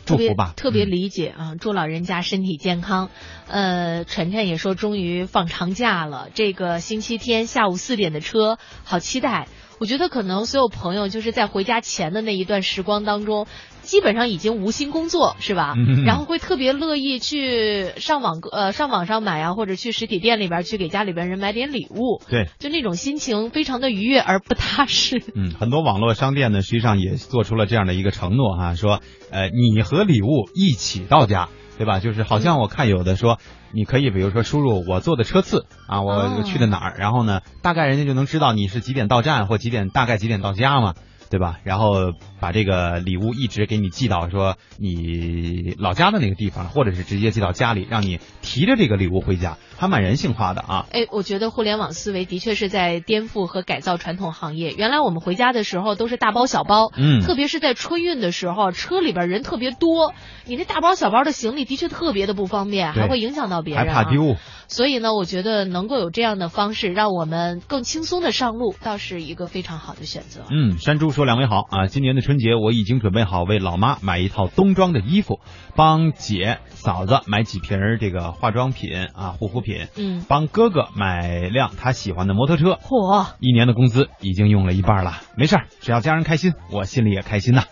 祝特别福吧，特别理解啊，祝老人家身体健康。呃，晨晨也说终于放长假了，这个星期天下午四点的车，好期待。我觉得可能所有朋友就是在回家前的那一段时光当中，基本上已经无心工作，是吧？嗯然后会特别乐意去上网呃上网上买啊，或者去实体店里边去给家里边人买点礼物，对，就那种心情非常的愉悦而不踏实。嗯，很多网络商店呢，实际上也做出了这样的一个承诺哈、说，呃，你和礼物一起到家，对吧？就是好像我看有的说，你可以比如说输入我坐的车次啊，我去的哪儿，然后呢，大概人家就能知道你是几点到站或几点大概几点到家嘛。对吧？然后把这个礼物一直给你寄到说你老家的那个地方，或者是直接寄到家里，让你提着这个礼物回家，还蛮人性化的啊。哎，我觉得互联网思维的确是在颠覆和改造传统行业。原来我们回家的时候都是大包小包，嗯特别是在春运的时候，车里边人特别多，你那大包小包的行李的确特别的不方便，还会影响到别人、啊，还怕丢。所以呢，我觉得能够有这样的方式，让我们更轻松的上路，倒是一个非常好的选择。嗯，山猪说：“两位好啊，今年的春节我已经准备好为老妈买一套冬装的衣服，帮姐嫂子买几瓶儿这个化妆品啊护肤品，嗯，帮哥哥买辆他喜欢的摩托车。嚯，一年的工资已经用了一半了，没事儿，只要家人开心，我心里也开心呐。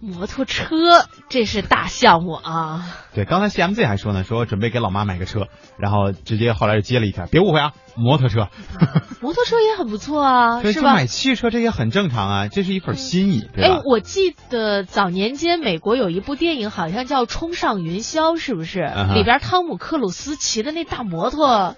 摩托车这是大项目啊！对，刚才 CMZ 还说呢，说准备给老妈买个车，然后直接后来就接了一条，别误会啊，摩托车。摩托车也很不错啊，对，是吧？买汽车这也很正常啊，这是一份心意，对吧哎，？我记得早年间美国有一部电影，好像叫《冲上云霄》，是不是？嗯里边汤姆克鲁斯骑的那大摩托，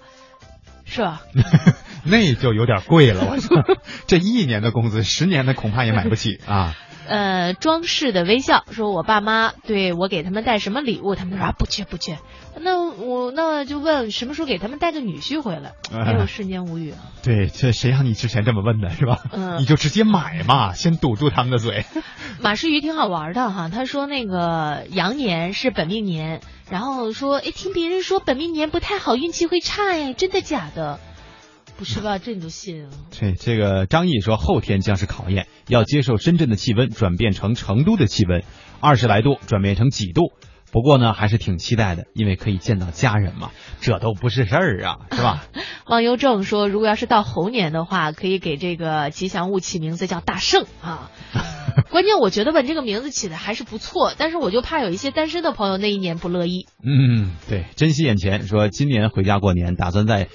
是吧？那就有点贵了，我说，这一年的工资，十年的恐怕也买不起啊。呃，装饰的微笑说，我爸妈对我给他们带什么礼物，他们说啊不缺不缺。那我那就问什么时候给他们带个女婿回来？哎呦，瞬间无语啊。对，这谁让你之前这么问的，是吧？嗯你就直接买嘛，先堵住他们的嘴。马世瑜挺好玩的哈，他说那个羊年是本命年，然后说，哎，听别人说本命年不太好，运气会差哎，真的假的？不是吧？这你都信啊？这这个张毅说，后天将是考验，要接受深圳的气温转变成成都的气温，二十来度转变成几度。不过呢，还是挺期待的，因为可以见到家人嘛，这都不是事儿啊，是吧？忘忧正说，如果要是到猴年的话，可以给这个吉祥物起名字叫大圣啊。关键我觉得吧，这个名字起的还是不错，但是我就怕有一些单身的朋友那一年不乐意。嗯，对，珍惜眼前。说今年回家过年，打算在，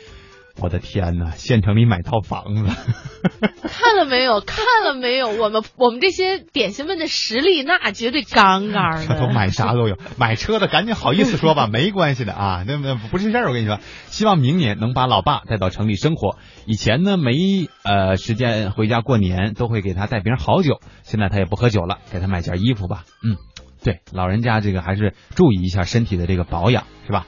我的天呐，县城里买套房子。看了没有？看了没有？我们我们这些点心们的实力那绝对杠杠的。这都买啥都有，买车的赶紧好意思说吧，没关系的啊，那那不是事儿。我跟你说，希望明年能把老爸带到城里生活。以前呢没呃时间回家过年，都会给他带瓶好酒，现在他也不喝酒了，给他买件衣服吧。嗯，对，老人家这个还是注意一下身体的这个保养，是吧？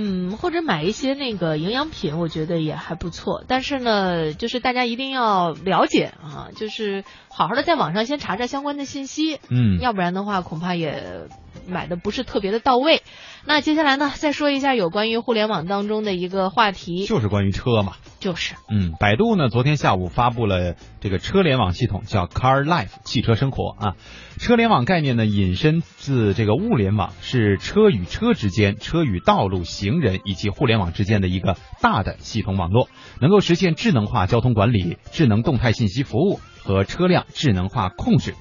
嗯，或者买一些那个营养品，我觉得也还不错。但是呢，就是大家一定要了解啊，就是好好的在网上先查查相关的信息，嗯要不然的话恐怕也买的不是特别的到位。那接下来呢，再说一下有关于互联网当中的一个话题，就是关于车嘛。就是嗯，百度呢昨天下午发布了这个车联网系统，叫 Car Life 汽车生活啊。车联网概念呢引申自这个物联网，是车与车之间、车与道路、行人以及互联网之间的一个大的系统网络，能够实现智能化交通管理、智能动态信息服务和车辆智能化控制。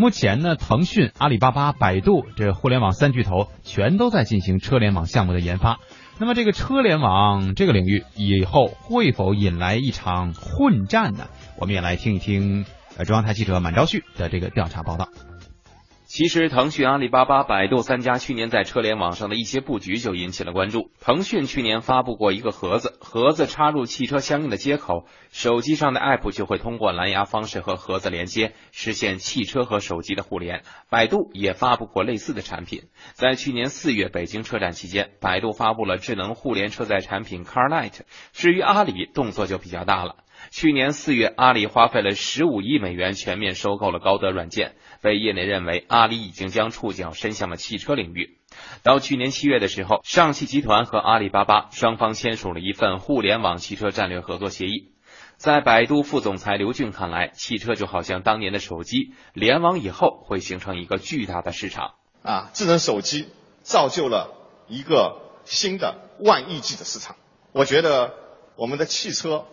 目前呢，腾讯、阿里巴巴、百度这互联网三巨头全都在进行车联网项目的研发。那么这个车联网这个领域以后会否引来一场混战呢？我们也来听一听呃中央台记者满昭旭的这个调查报道。其实，腾讯、阿里巴巴、百度三家去年在车联网上的一些布局就引起了关注。腾讯去年发布过一个盒子，盒子插入汽车相应的接口，手机上的 App 就会通过蓝牙方式和盒子连接，实现汽车和手机的互联。百度也发布过类似的产品。在去年四月北京车展期间，百度发布了智能互联车载产品 CarLight。至于阿里，动作就比较大了。去年四月，阿里花费了十五亿美元全面收购了高德软件，被业内认为阿里已经将触角伸向了汽车领域。到去年七月的时候，上汽集团和阿里巴巴双方签署了一份互联网汽车战略合作协议。在百度副总裁刘俊看来，汽车就好像当年的手机，联网以后会形成一个巨大的市场。啊，智能手机造就了一个新的万亿级的市场。我觉得我们的汽车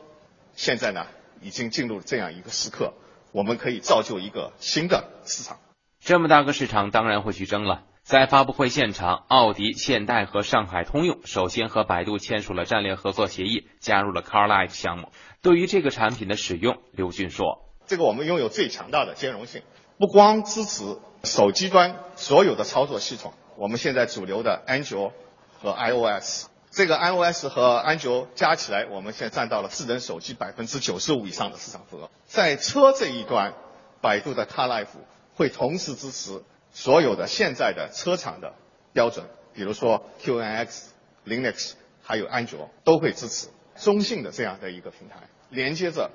现在呢，已经进入了这样一个时刻，我们可以造就一个新的市场。这么大个市场，当然会去争了。在发布会现场，奥迪、现代和上海通用首先和百度签署了战略合作协议，加入了 CarLife 项目。对于这个产品的使用，刘俊说：“这个我们拥有最强大的兼容性，不光支持手机端所有的操作系统，我们现在主流的安卓和 iOS，这个 iOS 和安卓加起来，我们现在占到了智能手机百分之九十五以上的市场份额。在车这一端，百度的 CarLife 会同时支持所有的现在的车厂的标准，比如说 QNX、Linux 还有安卓都会支持中性的这样的一个平台，连接着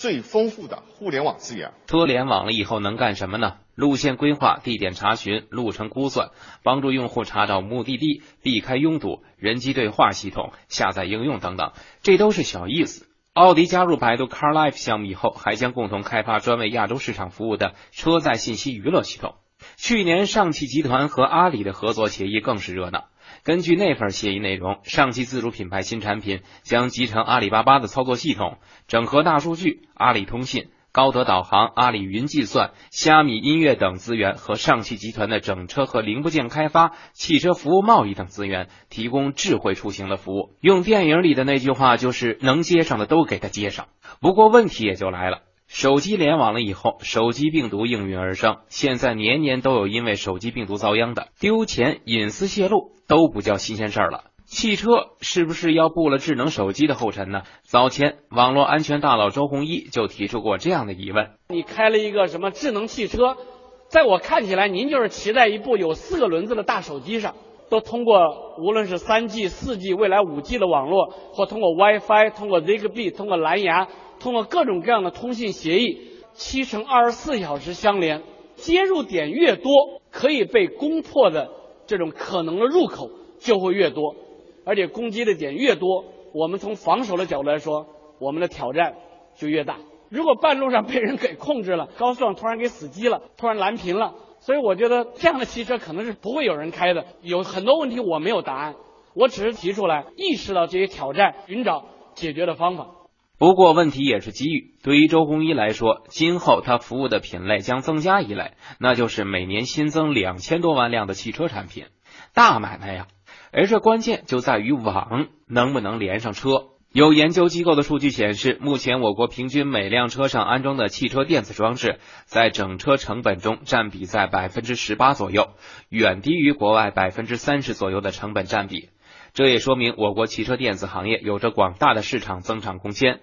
最丰富的互联网资源。车联网了以后能干什么呢？路线规划、地点查询、路程估算，帮助用户查找目的地、避开拥堵、人机对话系统、下载应用等等，这都是小意思。奥迪加入百度 CarLife 项目以后，还将共同开发专为亚洲市场服务的车载信息娱乐系统。去年，上汽集团和阿里的合作协议更是热闹。根据那份协议内容，上汽自主品牌新产品将集成阿里巴巴的操作系统，整合大数据、阿里通信。高德导航、阿里云计算、虾米音乐等资源和上汽集团的整车和零部件开发、汽车服务贸易等资源，提供智慧出行的服务。用电影里的那句话，就是能接上的都给他接上。不过问题也就来了，手机联网了以后，手机病毒应运而生，现在年年都有因为手机病毒遭殃的，丢钱、隐私泄露都不叫新鲜事儿了。汽车是不是要步了智能手机的后尘呢？早前，网络安全大佬周鸿祎就提出过这样的疑问：你开了一个什么智能汽车，在我看起来，您就是骑在一部有四个轮子的大手机上，都通过无论是三 G、四 G、未来五 G 的网络，或通过 WiFi、通过 Zigbee、通过蓝牙、通过各种各样的通信协议，七乘二十四小时相连，接入点越多，可以被攻破的这种可能的入口就会越多。而且攻击的点越多，我们从防守的角度来说，我们的挑战就越大。如果半路上被人给控制了，高速上突然给死机了，突然蓝屏了，所以我觉得这样的汽车可能是不会有人开的。有很多问题我没有答案，我只是提出来，意识到这些挑战，寻找解决的方法。不过问题也是机遇。对于周鸿祎来说，今后他服务的品类将增加一类，那就是每年新增两千多万辆的汽车产品，大买卖呀。而这关键就在于网能不能连上车。有研究机构的数据显示，目前我国平均每辆车上安装的汽车电子装置，在整车成本中占比在百分之十八左右，远低于国外百分之三十左右的成本占比。这也说明我国汽车电子行业有着广大的市场增长空间。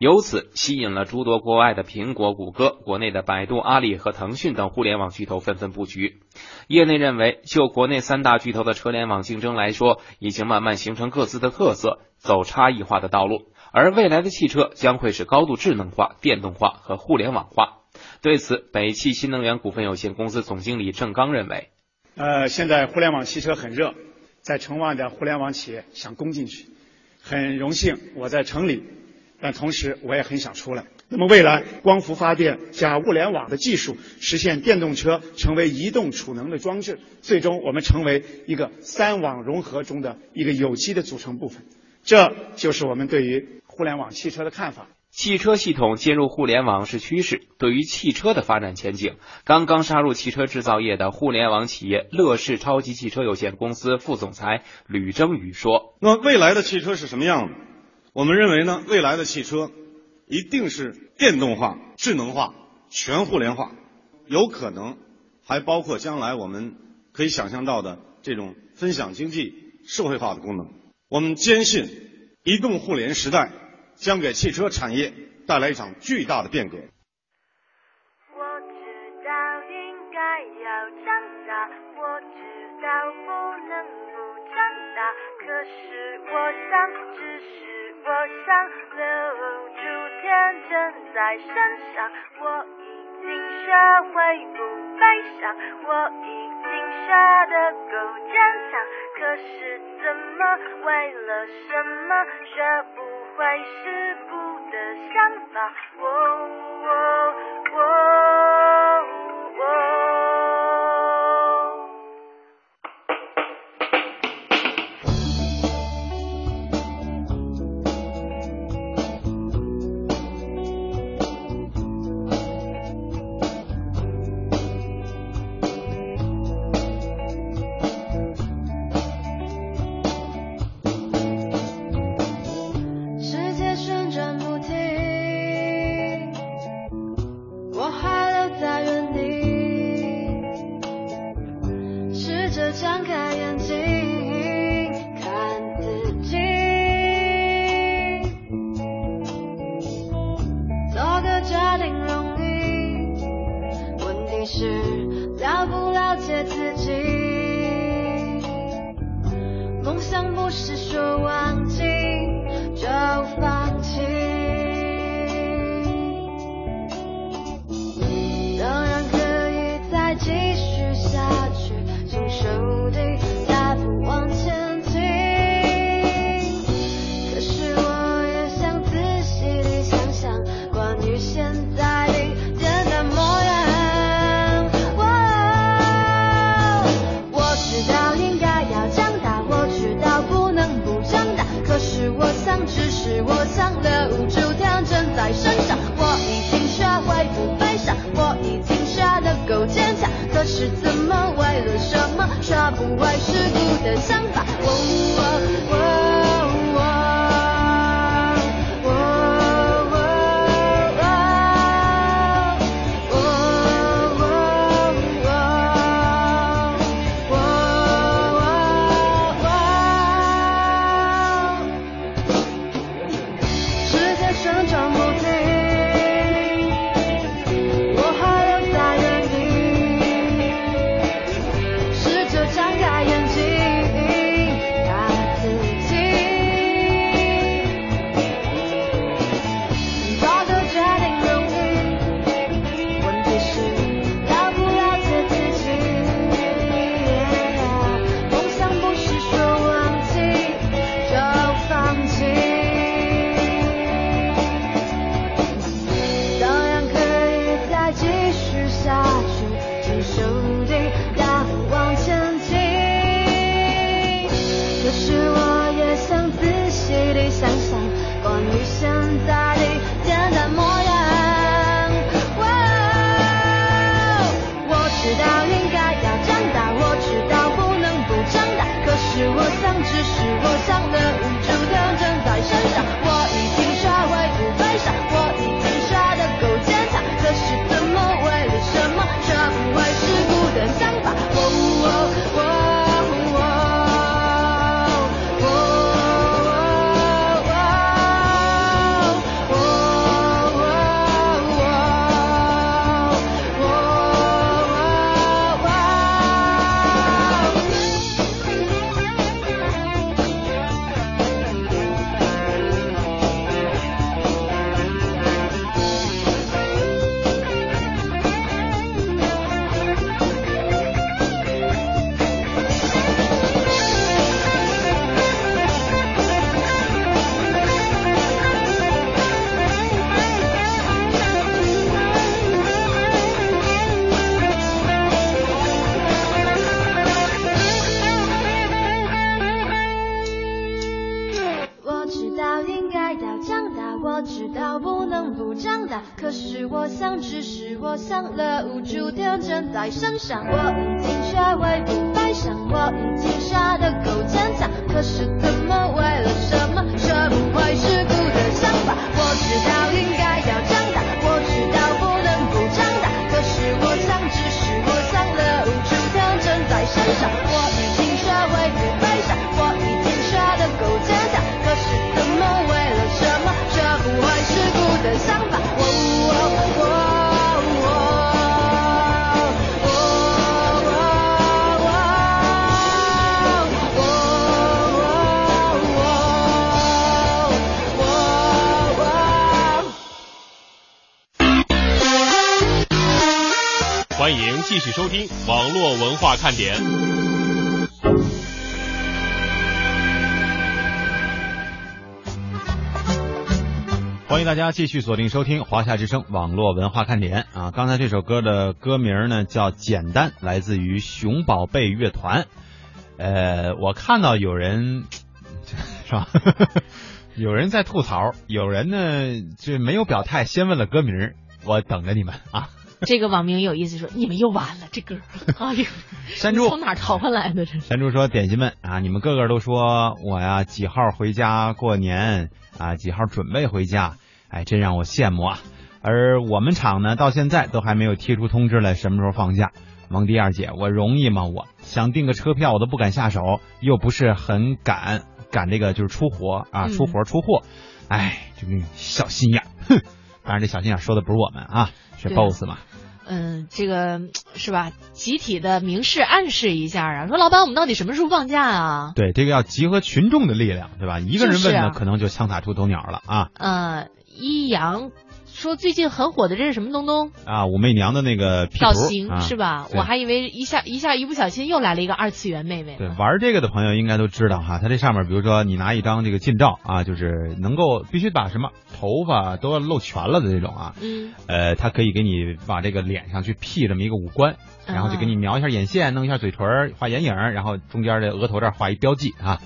由此吸引了诸多国外的苹果、谷歌、国内的百度、阿里和腾讯等互联网巨头纷纷布局。业内认为，就国内三大巨头的车联网竞争来说，已经慢慢形成各自的特色，走差异化的道路。而未来的汽车将会是高度智能化、电动化和互联网化。对此，北汽新能源股份有限公司总经理郑刚认为：“呃，现在互联网汽车很热，在城外的互联网企业想攻进去，很荣幸我在城里。”但同时，我也很想出来。那么，未来光伏发电加物联网的技术，实现电动车成为移动储能的装置，最终我们成为一个三网融合中的一个有机的组成部分。这就是我们对于互联网汽车的看法。汽车系统接入互联网是趋势。对于汽车的发展前景，刚刚杀入汽车制造业的互联网企业乐视超级汽车有限公司副总裁吕征宇说：“那未来的汽车是什么样的？”我们认为呢，未来的汽车一定是电动化、智能化、全互联化，有可能还包括将来我们可以想象到的这种分享经济、社会化的功能。我们坚信，移动互联时代将给汽车产业带来一场巨大的变革。我知道应该要长大，我知道不能不长大，可是我想只是。我想留住天真在身上，我已经学会不悲伤，我已经学得够坚强。可是怎么为了什么学不会是不的想法？我我我我。想，只是我想了无助天真在身上。我已经学会不悲伤，我已经傻得够坚强。可是继续收听网络文化看点。欢迎大家继续锁定收听华夏之声网络文化看点啊！刚才这首歌的歌名呢叫《简单》，来自于熊宝贝乐团。呃，我看到有人 是吧？有人在吐槽，有人呢这没有表态，先问了歌名，我等着你们啊！这个网名有意思说：“你们又完了这歌，哎呦，山猪从哪儿淘回来的？这是山猪说：“点心们啊，你们个个都说我呀几号回家过年啊，几号准备回家，哎，真让我羡慕啊。而我们厂呢，到现在都还没有贴出通知来，什么时候放假？蒙迪二姐，我容易吗？我想订个车票，我都不敢下手，又不是很敢赶这个就是出活啊，嗯出活出货，哎，这个小心眼，哼。当然，这小心眼说的不是我们啊，是 boss 嘛。嗯，这个是吧？集体的明示暗示一下啊，说老板，我们到底什么时候放假啊？对，这个要集合群众的力量，对吧？一个人问呢，就是啊可能就枪打出头鸟了啊呃，一阳说最近很火的这是什么东东？啊！武媚娘的那个造型、啊是吧？我还以为一下一下一不小心又来了一个二次元妹妹。对，玩这个的朋友应该都知道哈，它这上面比如说你拿一张这个近照啊，就是能够必须把什么头发都要露全了的这种啊，嗯，呃，它可以给你把这个脸上去 P 这么一个五官，然后就给啊你描一下眼线，弄一下嘴唇，画眼影，然后中间的额头这儿画一标记啊，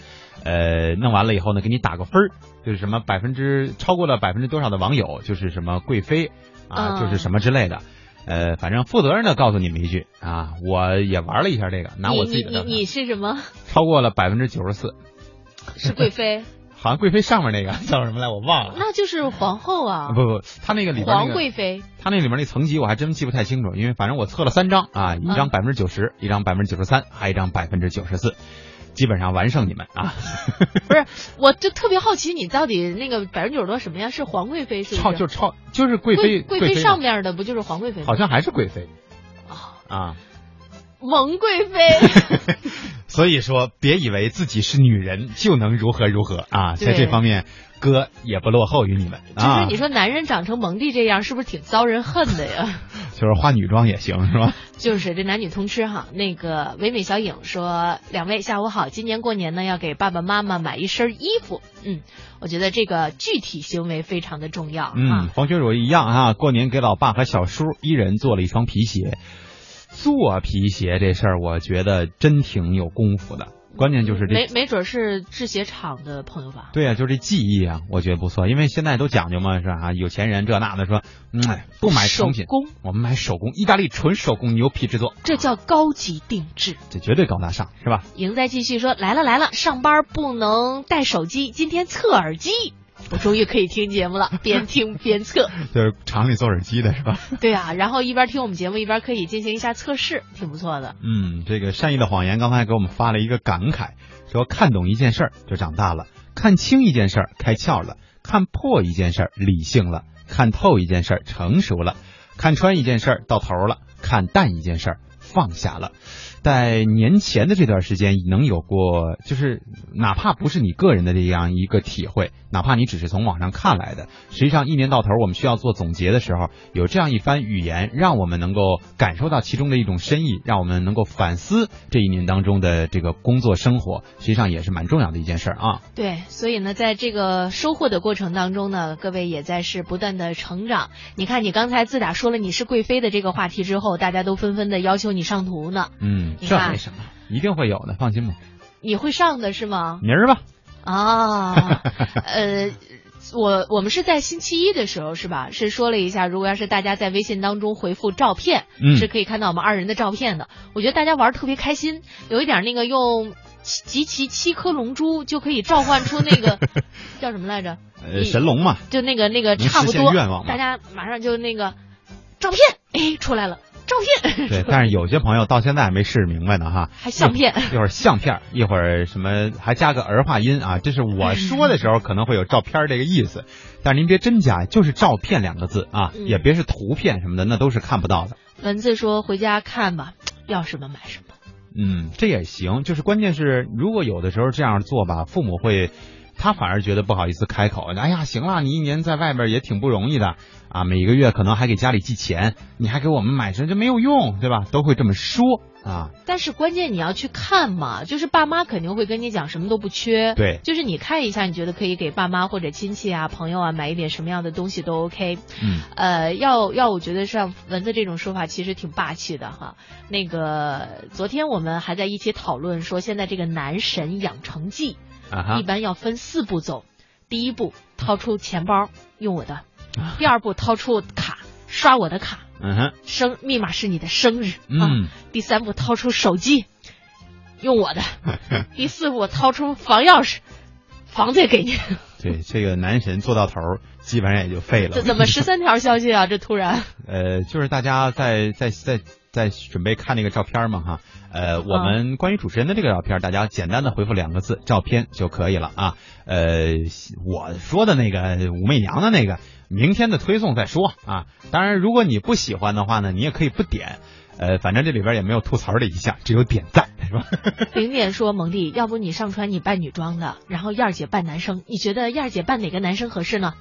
呃，弄完了以后呢，给你打个分儿，就是什么百分之超过了百分之多少的网友，就是什么贵妃啊，嗯就是什么之类的。呃，反正负责任的告诉你们一句啊，我也玩了一下这个，拿我自己的你你你你是什么？超过了百分之九十四，是贵妃？好像贵妃上面那个 叫什么来，我忘了。那就是皇后啊，不不，他那个里边那皇贵妃。他那里面那层级我还真记不太清楚，因为反正我测了三张啊，一张嗯百分之九十，一张百分之九十三，还有一张百分之九十四，基本上完胜你们啊。不是，我就特别好奇，你到底那个百分之九十多什么呀？是皇贵妃是不是？超就超就是贵妃贵妃妃上面的不就是皇贵妃吗？好像还是贵妃啊。蒙贵妃。所以说，别以为自己是女人就能如何如何啊，在这方面哥也不落后于你们就是啊。你说男人长成蒙蒂这样，是不是挺遭人恨的呀？就是化女装也行是吧？就是这男女通吃哈。那个唯美小影说：“两位下午好，今年过年呢要给爸爸妈妈买一身衣服。嗯，我觉得这个具体行为非常的重要。嗯，黄学儒一样啊，过年给老爸和小叔一人做了一双皮鞋。做皮鞋这事儿，我觉得真挺有功夫的。关键就是这没没准是制鞋厂的朋友吧？对啊，就这技艺啊，我觉得不错，因为现在都讲究嘛，是吧？有钱人这那的说，嗯，哎不买成品，手工，我们买手工，意大利纯手工牛皮制作，这叫高级定制。这绝对高大上，是吧？赢在继续说来了来了，上班不能带手机，今天测耳机，我终于可以听节目了，边听边测。就是厂里做耳机的是吧？对啊，然后一边听我们节目，一边可以进行一下测试，挺不错的。嗯，这个善意的谎言刚才给我们发了一个感慨，说看懂一件事儿就长大了，看清一件事儿开窍了，看破一件事儿理性了，看透一件事儿成熟了，看穿一件事儿到头了，看淡一件事儿放下了。在年前的这段时间，能有过，就是哪怕不是你个人的这样一个体会，哪怕你只是从网上看来的，实际上一年到头我们需要做总结的时候，有这样一番语言，让我们能够感受到其中的一种深意，让我们能够反思这一年当中的这个工作生活，实际上也是蛮重要的一件事儿啊。对，所以呢，在这个收获的过程当中呢，各位也在是不断的成长。你看，你刚才自打说了你是贵妃的这个话题之后，大家都纷纷的要求你上图呢。嗯，这没什么，一定会有的，放心吧。你会上的是吗？明儿吧。啊，呃。我我们是在星期一的时候是吧？是说了一下，如果要是大家在微信当中回复照片，嗯是可以看到我们二人的照片的。我觉得大家玩特别开心，有一点那个用集齐七颗龙珠就可以召唤出那个 叫什么来着？呃，神龙嘛，就那个那个差不多，愿望嘛大家马上就那个照片，哎，出来了，照片，对，但是有些朋友到现在还没试明白呢哈，还相片一会儿相片，一会儿什么还加个儿化音啊，这是我说的时候可能会有照片这个意思，但是您别真假，就是照片两个字啊，嗯也别是图片什么的，那都是看不到的。文字说回家看吧，要什么买什么。嗯，这也行，就是关键是如果有的时候这样做吧，父母会。他反而觉得不好意思开口，哎呀，行了，你一年在外边也挺不容易的啊，每个月可能还给家里寄钱，你还给我们买这这没有用，对吧？都会这么说啊。但是关键你要去看嘛，就是爸妈肯定会跟你讲什么都不缺，对就是你看一下，你觉得可以给爸妈或者亲戚啊、朋友啊买一点什么样的东西都 OK。嗯，呃，要要我觉得像蚊子这种说法其实挺霸气的哈。那个昨天我们还在一起讨论说，现在这个男神养成记。啊一般要分四步走，第一步掏出钱包用我的，第二步掏出卡刷我的卡，嗯哼，生密码是你的生日，嗯啊，第三步掏出手机用我的，第四步掏出房钥匙，房子也给你，对，这个男神做到头，基本上也就废了。这怎么十三 条消息啊？这突然，呃，就是大家在在在在准备看那个照片嘛哈，呃，我们关于主持人的这个照片，大家简单的回复两个字“照片”就可以了啊。呃，我说的那个武媚娘的那个，明天的推送再说啊。当然，如果你不喜欢的话呢，你也可以不点。呃，反正这里边也没有吐槽的一项，只有点赞，是吧？零点说蒙蒂，要不你上传你扮女装的，然后燕儿姐扮男生，你觉得燕儿姐扮哪个男生合适呢？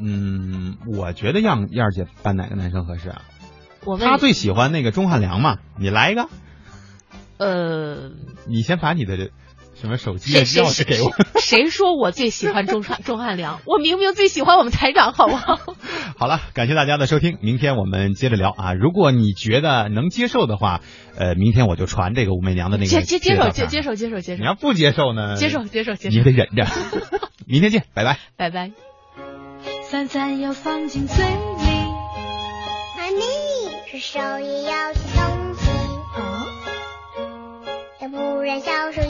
嗯，我觉得燕燕儿姐扮哪个男生合适啊？我问她最喜欢那个钟汉良嘛，你来一个。呃，你先把你的什么手机谁钥匙给我。谁说我最喜欢钟汉钟汉良？我明明最喜欢我们台长，好不好？好了，感谢大家的收听，明天我们接着聊啊。如果你觉得能接受的话，呃，明天我就传这个武媚娘的那个接接接受接接受接受接受你要不接受呢？接受接受接受你得忍着。明天见，拜拜。拜拜。饭饭要放进嘴里。妈咪，吃手也要去东西，要不然小手